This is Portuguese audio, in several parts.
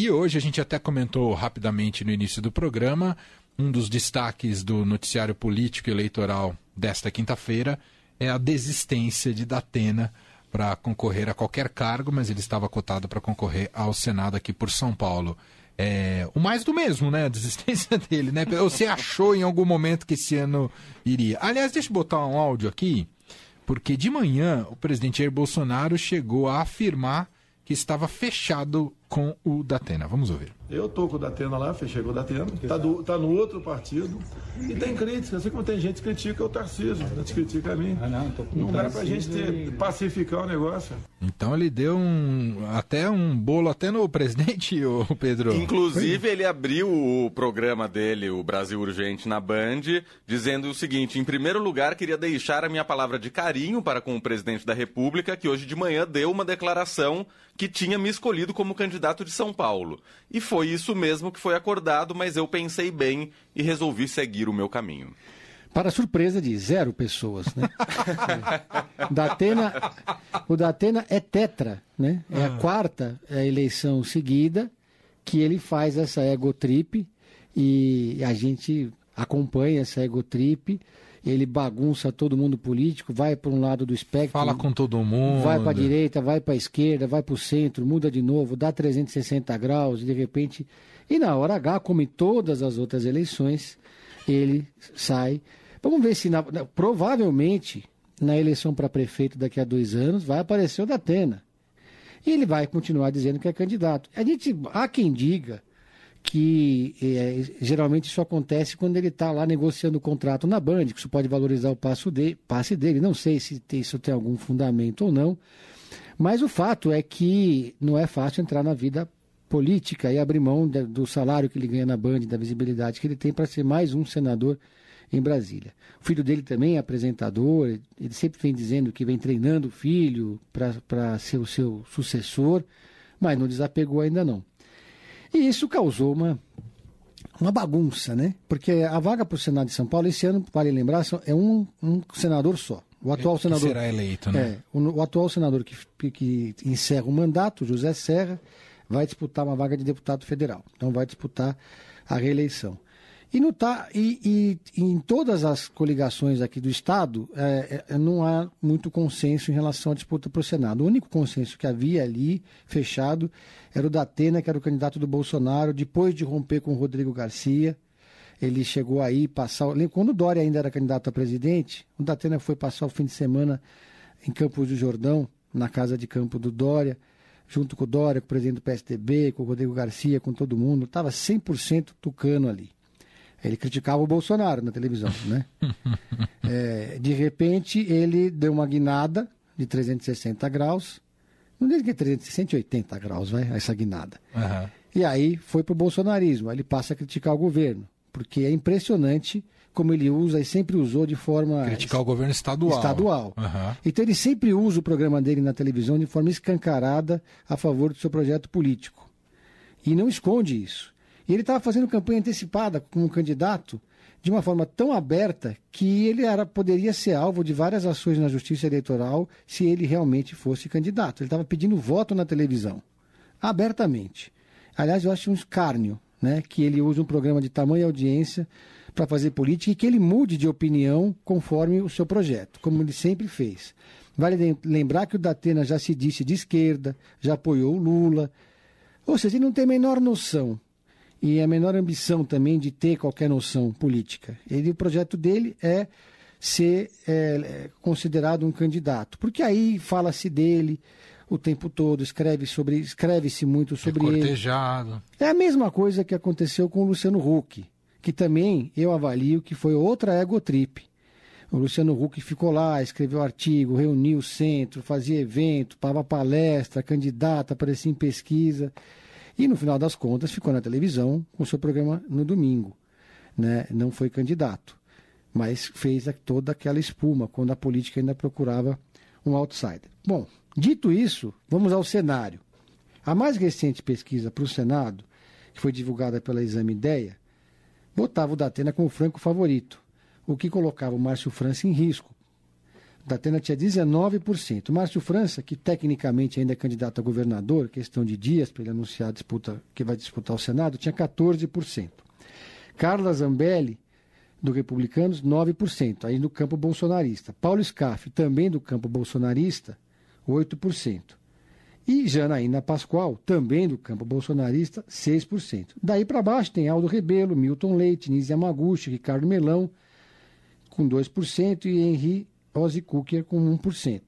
E hoje a gente até comentou rapidamente no início do programa, um dos destaques do noticiário político eleitoral desta quinta-feira é a desistência de Datena para concorrer a qualquer cargo, mas ele estava cotado para concorrer ao Senado aqui por São Paulo. É, o mais do mesmo, né? A desistência dele, né? Você achou em algum momento que esse ano iria. Aliás, deixa eu botar um áudio aqui, porque de manhã o presidente Jair Bolsonaro chegou a afirmar que estava fechado com o Datena. Vamos ouvir. Eu tô com o Datena lá, fechei com o Datena, tá, do, tá no outro partido. E tem crítica, assim como tem gente que critica o Tarcísio, a gente critica a mim. Ah, não, tô com não dá pra gente ter, pacificar o negócio. Então ele deu um até um bolo até no presidente, o Pedro. Inclusive ele abriu o programa dele, o Brasil Urgente na Band, dizendo o seguinte: em primeiro lugar, queria deixar a minha palavra de carinho para com o presidente da República, que hoje de manhã deu uma declaração que tinha me escolhido como candidato de São Paulo. E foi isso mesmo que foi acordado, mas eu pensei bem e resolvi seguir o meu caminho. Para surpresa de zero pessoas, né? Datena, o Datena é tetra, né? É a ah. quarta é eleição seguida que ele faz essa ego trip e a gente acompanha essa ego trip ele bagunça todo mundo político, vai para um lado do espectro. Fala com todo mundo. Vai para a direita, vai para a esquerda, vai para o centro, muda de novo, dá 360 graus e de repente. E na hora H, como em todas as outras eleições, ele sai. Vamos ver se na... provavelmente na eleição para prefeito daqui a dois anos vai aparecer o Datena. E ele vai continuar dizendo que é candidato. A gente, há quem diga que é, geralmente isso acontece quando ele está lá negociando o contrato na Band, que isso pode valorizar o passo de, passe dele. Não sei se tem, isso tem algum fundamento ou não, mas o fato é que não é fácil entrar na vida política e abrir mão de, do salário que ele ganha na Band, da visibilidade que ele tem para ser mais um senador em Brasília. O filho dele também é apresentador, ele sempre vem dizendo que vem treinando o filho para ser o seu sucessor, mas não desapegou ainda não. E isso causou uma, uma bagunça, né? Porque a vaga para o Senado de São Paulo, esse ano, vale lembrar, é um, um senador só. O atual que senador. será eleito, né? É, o, o, atual senador que, que encerra o mandato, José Serra, vai disputar uma vaga de deputado federal. Então vai disputar a reeleição. E, no, tá, e, e, em todas as coligações aqui do Estado, é, é, não há muito consenso em relação à disputa para o Senado. O único consenso que havia ali, fechado, era o da Atena, que era o candidato do Bolsonaro, depois de romper com o Rodrigo Garcia. Ele chegou aí passar. Quando o Dória ainda era candidato a presidente, o Datena foi passar o fim de semana em Campos do Jordão, na casa de campo do Dória, junto com o Dória, com o presidente do PSDB, com o Rodrigo Garcia, com todo mundo. Estava 100% tucano ali. Ele criticava o Bolsonaro na televisão, né? é, de repente, ele deu uma guinada de 360 graus. Não digo que é 380 graus, vai, essa guinada. Uhum. E aí foi para o bolsonarismo. Aí ele passa a criticar o governo. Porque é impressionante como ele usa e sempre usou de forma. Criticar o governo estadual. Estadual. Uhum. Então ele sempre usa o programa dele na televisão de forma escancarada a favor do seu projeto político. E não esconde isso. E ele estava fazendo campanha antecipada como candidato de uma forma tão aberta que ele era, poderia ser alvo de várias ações na justiça eleitoral se ele realmente fosse candidato. Ele estava pedindo voto na televisão, abertamente. Aliás, eu acho um escárnio né, que ele use um programa de tamanha audiência para fazer política e que ele mude de opinião conforme o seu projeto, como ele sempre fez. Vale lembrar que o Datena já se disse de esquerda, já apoiou o Lula. Ou seja, ele não tem a menor noção e a menor ambição também de ter qualquer noção política. Ele, o projeto dele é ser é, considerado um candidato, porque aí fala-se dele o tempo todo, escreve sobre, escreve-se muito sobre é cortejado. ele. É a mesma coisa que aconteceu com o Luciano Huck, que também eu avalio que foi outra egotrip. O Luciano Huck ficou lá, escreveu artigo, reuniu o centro, fazia evento, dava palestra, candidata, aparecia em pesquisa. E no final das contas ficou na televisão com seu programa no domingo. Né? Não foi candidato, mas fez toda aquela espuma quando a política ainda procurava um outsider. Bom, dito isso, vamos ao cenário. A mais recente pesquisa para o Senado, que foi divulgada pela Exame Ideia, botava o Datena como franco favorito, o que colocava o Márcio França em risco. Datena tinha 19%. Márcio França, que tecnicamente ainda é candidato a governador, questão de dias para ele anunciar a disputa que vai disputar o Senado, tinha 14%. Carla Zambelli, do Republicanos, 9%, aí no campo bolsonarista. Paulo Scaff, também do campo bolsonarista, 8%. E Janaína Pascoal, também do campo bolsonarista, 6%. Daí para baixo tem Aldo Rebelo, Milton Leite, Nise Yamaguchi, Ricardo Melão, com 2%, e Henri Ozzy Cooker com 1%.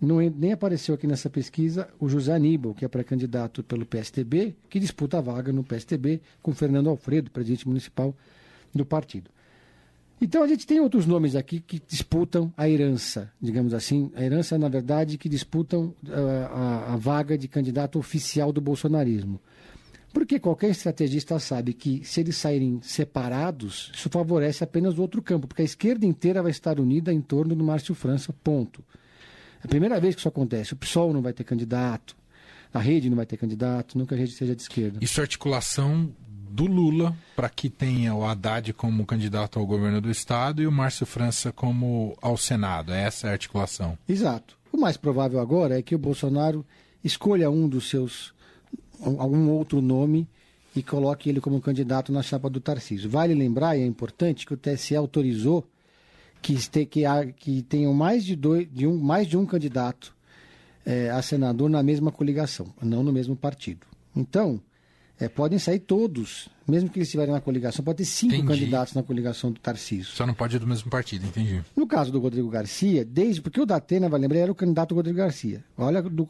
Não, nem apareceu aqui nessa pesquisa o José Aníbal, que é pré-candidato pelo PSTB, que disputa a vaga no PSTB com Fernando Alfredo, presidente municipal do partido. Então a gente tem outros nomes aqui que disputam a herança, digamos assim. A herança, na verdade, que disputam uh, a, a vaga de candidato oficial do bolsonarismo. Porque qualquer estrategista sabe que se eles saírem separados, isso favorece apenas o outro campo, porque a esquerda inteira vai estar unida em torno do Márcio França, ponto. É a primeira vez que isso acontece. O PSOL não vai ter candidato, a rede não vai ter candidato, nunca a rede seja de esquerda. Isso é articulação do Lula para que tenha o Haddad como candidato ao governo do Estado e o Márcio França como ao Senado. Essa é a articulação. Exato. O mais provável agora é que o Bolsonaro escolha um dos seus algum outro nome e coloque ele como candidato na chapa do Tarcísio. Vale lembrar, e é importante, que o TSE autorizou que, este, que, há, que tenham mais de, dois, de um, mais de um candidato é, a senador na mesma coligação, não no mesmo partido. Então, é, podem sair todos, mesmo que eles estiverem na coligação, pode ter cinco entendi. candidatos na coligação do Tarcísio. Só não pode ir do mesmo partido, entendi. No caso do Rodrigo Garcia, desde porque o Datena, vai lembrar, era o candidato Rodrigo Garcia. Olha do,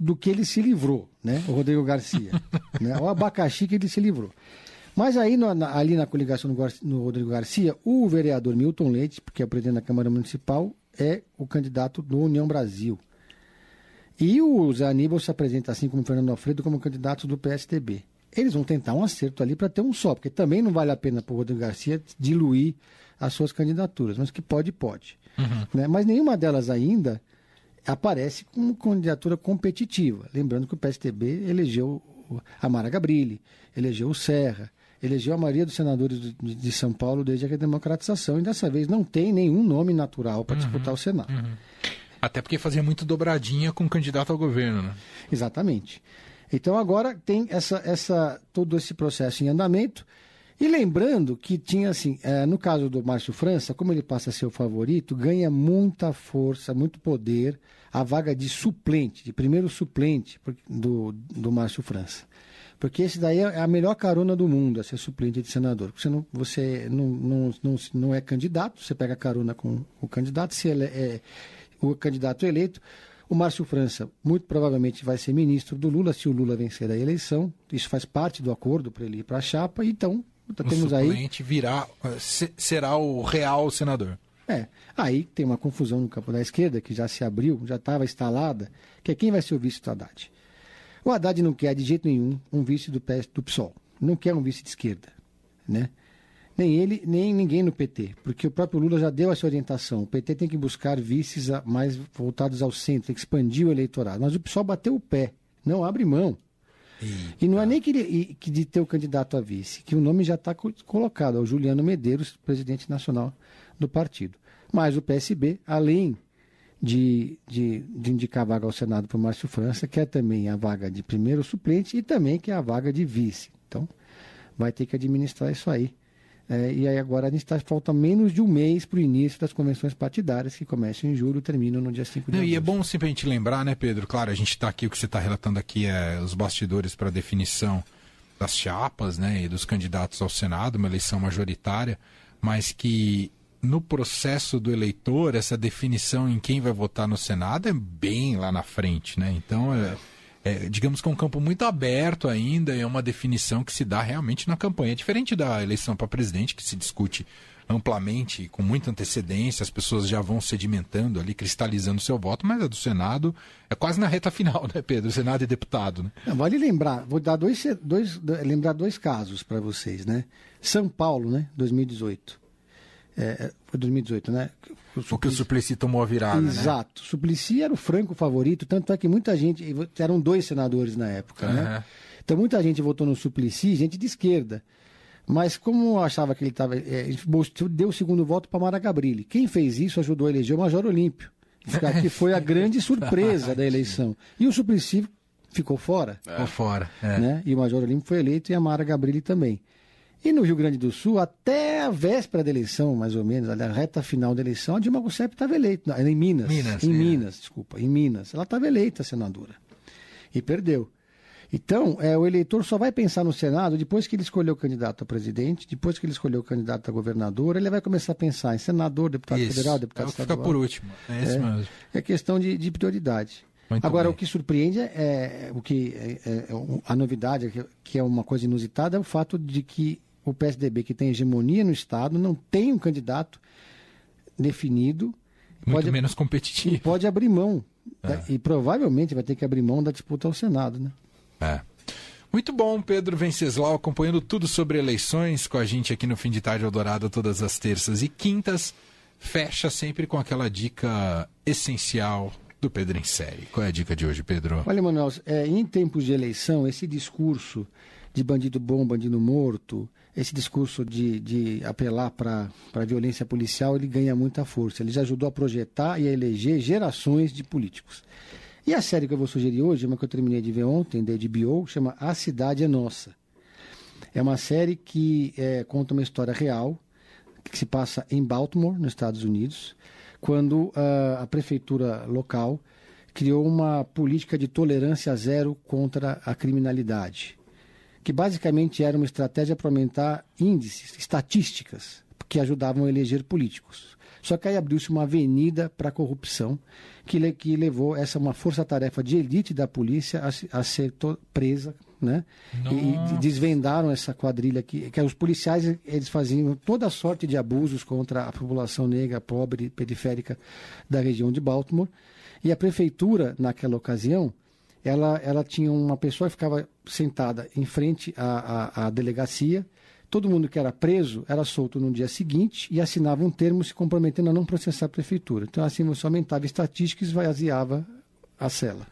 do que ele se livrou, né? O Rodrigo Garcia. né? O abacaxi que ele se livrou. Mas aí, no, na, ali na coligação no, no, Rodrigo Garcia, o vereador Milton Leite, que é o presidente da Câmara Municipal, é o candidato do União Brasil. E o Zé Aníbal se apresenta, assim como o Fernando Alfredo, como candidato do PSDB. Eles vão tentar um acerto ali para ter um só, porque também não vale a pena para o Rodrigo Garcia diluir as suas candidaturas, mas que pode, pode. Uhum. Né? Mas nenhuma delas ainda aparece como candidatura competitiva. Lembrando que o PSTB elegeu a Mara Gabrilli, elegeu o Serra, elegeu a maioria dos senadores de São Paulo desde a democratização e dessa vez não tem nenhum nome natural para uhum, disputar o Senado. Uhum. Até porque fazia muito dobradinha com o candidato ao governo, né? Exatamente. Então agora tem essa, essa, todo esse processo em andamento. E lembrando que tinha assim, é, no caso do Márcio França, como ele passa a ser o favorito, ganha muita força, muito poder a vaga de suplente, de primeiro suplente do, do Márcio França. Porque esse daí é a melhor carona do mundo, a ser suplente de senador. Você não, você não, não, não, não é candidato, você pega carona com o candidato, se ele é o candidato eleito. O Márcio França muito provavelmente vai ser ministro do Lula se o Lula vencer a eleição. Isso faz parte do acordo para ele ir para a chapa. Então, o temos suplente aí. virá, será o real senador. É. Aí tem uma confusão no campo da esquerda, que já se abriu, já estava instalada, que é quem vai ser o vice do Haddad. O Haddad não quer de jeito nenhum um vice do, PS, do PSOL. Não quer um vice de esquerda. Né? Nem ele, nem ninguém no PT. Porque o próprio Lula já deu essa orientação. O PT tem que buscar vices mais voltados ao centro, expandir o eleitorado. Mas o PSOL bateu o pé. Não abre mão. Eita. E não é nem que, que de ter o candidato a vice, que o nome já está colocado, é o Juliano Medeiros, presidente nacional do partido. Mas o PSB, além de, de, de indicar a vaga ao Senado para o Márcio França, quer também a vaga de primeiro suplente e também quer a vaga de vice. Então, vai ter que administrar isso aí. É, e aí agora a gente está falta menos de um mês para o início das convenções partidárias, que começam em julho e terminam no dia 5 de Não, E é bom sempre a gente lembrar, né, Pedro? Claro, a gente está aqui, o que você está relatando aqui é os bastidores para definição das chapas né, e dos candidatos ao Senado, uma eleição majoritária, mas que no processo do eleitor, essa definição em quem vai votar no Senado é bem lá na frente, né? Então, é, é, digamos que é um campo muito aberto ainda, é uma definição que se dá realmente na campanha. É diferente da eleição para presidente, que se discute amplamente, com muita antecedência, as pessoas já vão sedimentando ali, cristalizando seu voto, mas a do Senado é quase na reta final, né, Pedro? Senado e deputado, né? vale lembrar, vou dar dois, dois, lembrar dois casos para vocês, né? São Paulo, né, 2018 é, foi 2018, né? O Suplicy... Porque o Suplicy tomou a virada. Né? Exato. Né? O Suplicy era o franco favorito, tanto é que muita gente. Eram dois senadores na época, uhum. né? Então muita gente votou no Suplicy, gente de esquerda. Mas como achava que ele estava. É, deu o segundo voto para Mara Gabrilli. Quem fez isso ajudou a eleger o Major Olímpio, que foi a grande surpresa da eleição. E o Suplicy ficou fora. Ficou fora. É. Né? E o Major Olímpio foi eleito e a Mara Gabrilli também. E no Rio Grande do Sul, até a véspera da eleição, mais ou menos, a reta final da eleição, a Dilma Rousseff estava eleita. Em Minas. Minas em é. Minas, desculpa. Em Minas. Ela estava eleita senadora. E perdeu. Então, é, o eleitor só vai pensar no Senado depois que ele escolheu o candidato a presidente, depois que ele escolheu o candidato a governador, ele vai começar a pensar em senador, deputado isso. federal, deputado é estadual. Fica por último. É isso é, mesmo. É questão de, de prioridade. Muito Agora, bem. o que surpreende é, o que é, é, a novidade, que é uma coisa inusitada, é o fato de que o PSDB, que tem hegemonia no Estado, não tem um candidato definido. Muito pode, menos competitivo. Pode abrir mão. É. E provavelmente vai ter que abrir mão da disputa ao Senado, né? É. Muito bom, Pedro Venceslau, acompanhando tudo sobre eleições com a gente aqui no Fim de Tarde Eldorado, todas as terças e quintas. Fecha sempre com aquela dica essencial do Pedro em série. Qual é a dica de hoje, Pedro? Olha, Manuel, é, em tempos de eleição, esse discurso de bandido bom, bandido morto, esse discurso de, de apelar para a violência policial, ele ganha muita força. Ele já ajudou a projetar e a eleger gerações de políticos. E a série que eu vou sugerir hoje, uma que eu terminei de ver ontem, da HBO, chama A Cidade é Nossa. É uma série que é, conta uma história real, que se passa em Baltimore, nos Estados Unidos, quando uh, a prefeitura local criou uma política de tolerância zero contra a criminalidade, que basicamente era uma estratégia para aumentar índices, estatísticas, que ajudavam a eleger políticos. Só que aí abriu-se uma avenida para a corrupção que, que levou essa uma força-tarefa de elite da polícia a, a ser presa, né? E, e, desvendaram essa quadrilha que, que os policiais eles faziam toda sorte de abusos contra a população negra, pobre, periférica da região de Baltimore. E a prefeitura, naquela ocasião, ela, ela tinha uma pessoa que ficava sentada em frente à, à, à delegacia Todo mundo que era preso era solto no dia seguinte e assinava um termo se comprometendo a não processar a prefeitura. Então, assim, você aumentava estatística e esvaziava a cela.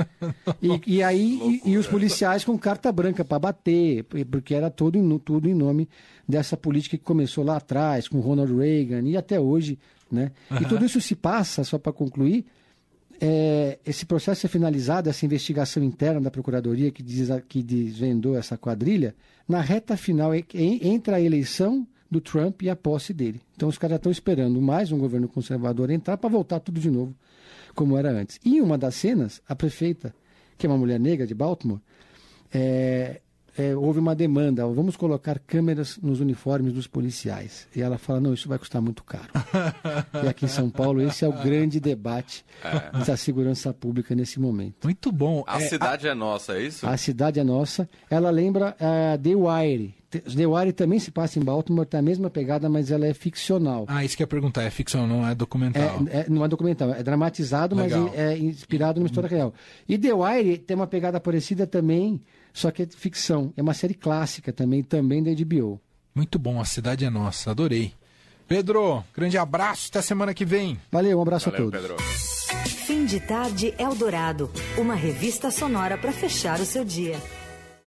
e, e, aí, e, e, os policiais com carta branca para bater, porque era todo em, tudo em nome dessa política que começou lá atrás, com Ronald Reagan e até hoje. Né? Uhum. E tudo isso se passa, só para concluir, é, esse processo é finalizado, essa investigação interna da Procuradoria que, diz, que desvendou essa quadrilha, na reta final entra a eleição do Trump e a posse dele. Então os caras estão esperando mais um governo conservador entrar para voltar tudo de novo como era antes. E em uma das cenas, a prefeita, que é uma mulher negra de Baltimore, é, é, houve uma demanda, vamos colocar câmeras nos uniformes dos policiais. E ela fala, não, isso vai custar muito caro. e aqui em São Paulo, esse é o grande debate é. da segurança pública nesse momento. Muito bom. A é, cidade a, é nossa, é isso? A cidade é nossa. Ela lembra uh, The Wire. The Wire também se passa em Baltimore, tem a mesma pegada, mas ela é ficcional. Ah, isso que eu ia perguntar, é ficção, não é documental? É, é, não é documental, é dramatizado, Legal. mas é inspirado numa história real. E The Wire tem uma pegada parecida também só que é ficção. É uma série clássica também, também da HBO. Muito bom, a cidade é nossa, adorei. Pedro, grande abraço, até semana que vem. Valeu, um abraço Valeu, a todos. Pedro. Fim de tarde Eldorado, uma revista sonora para fechar o seu dia.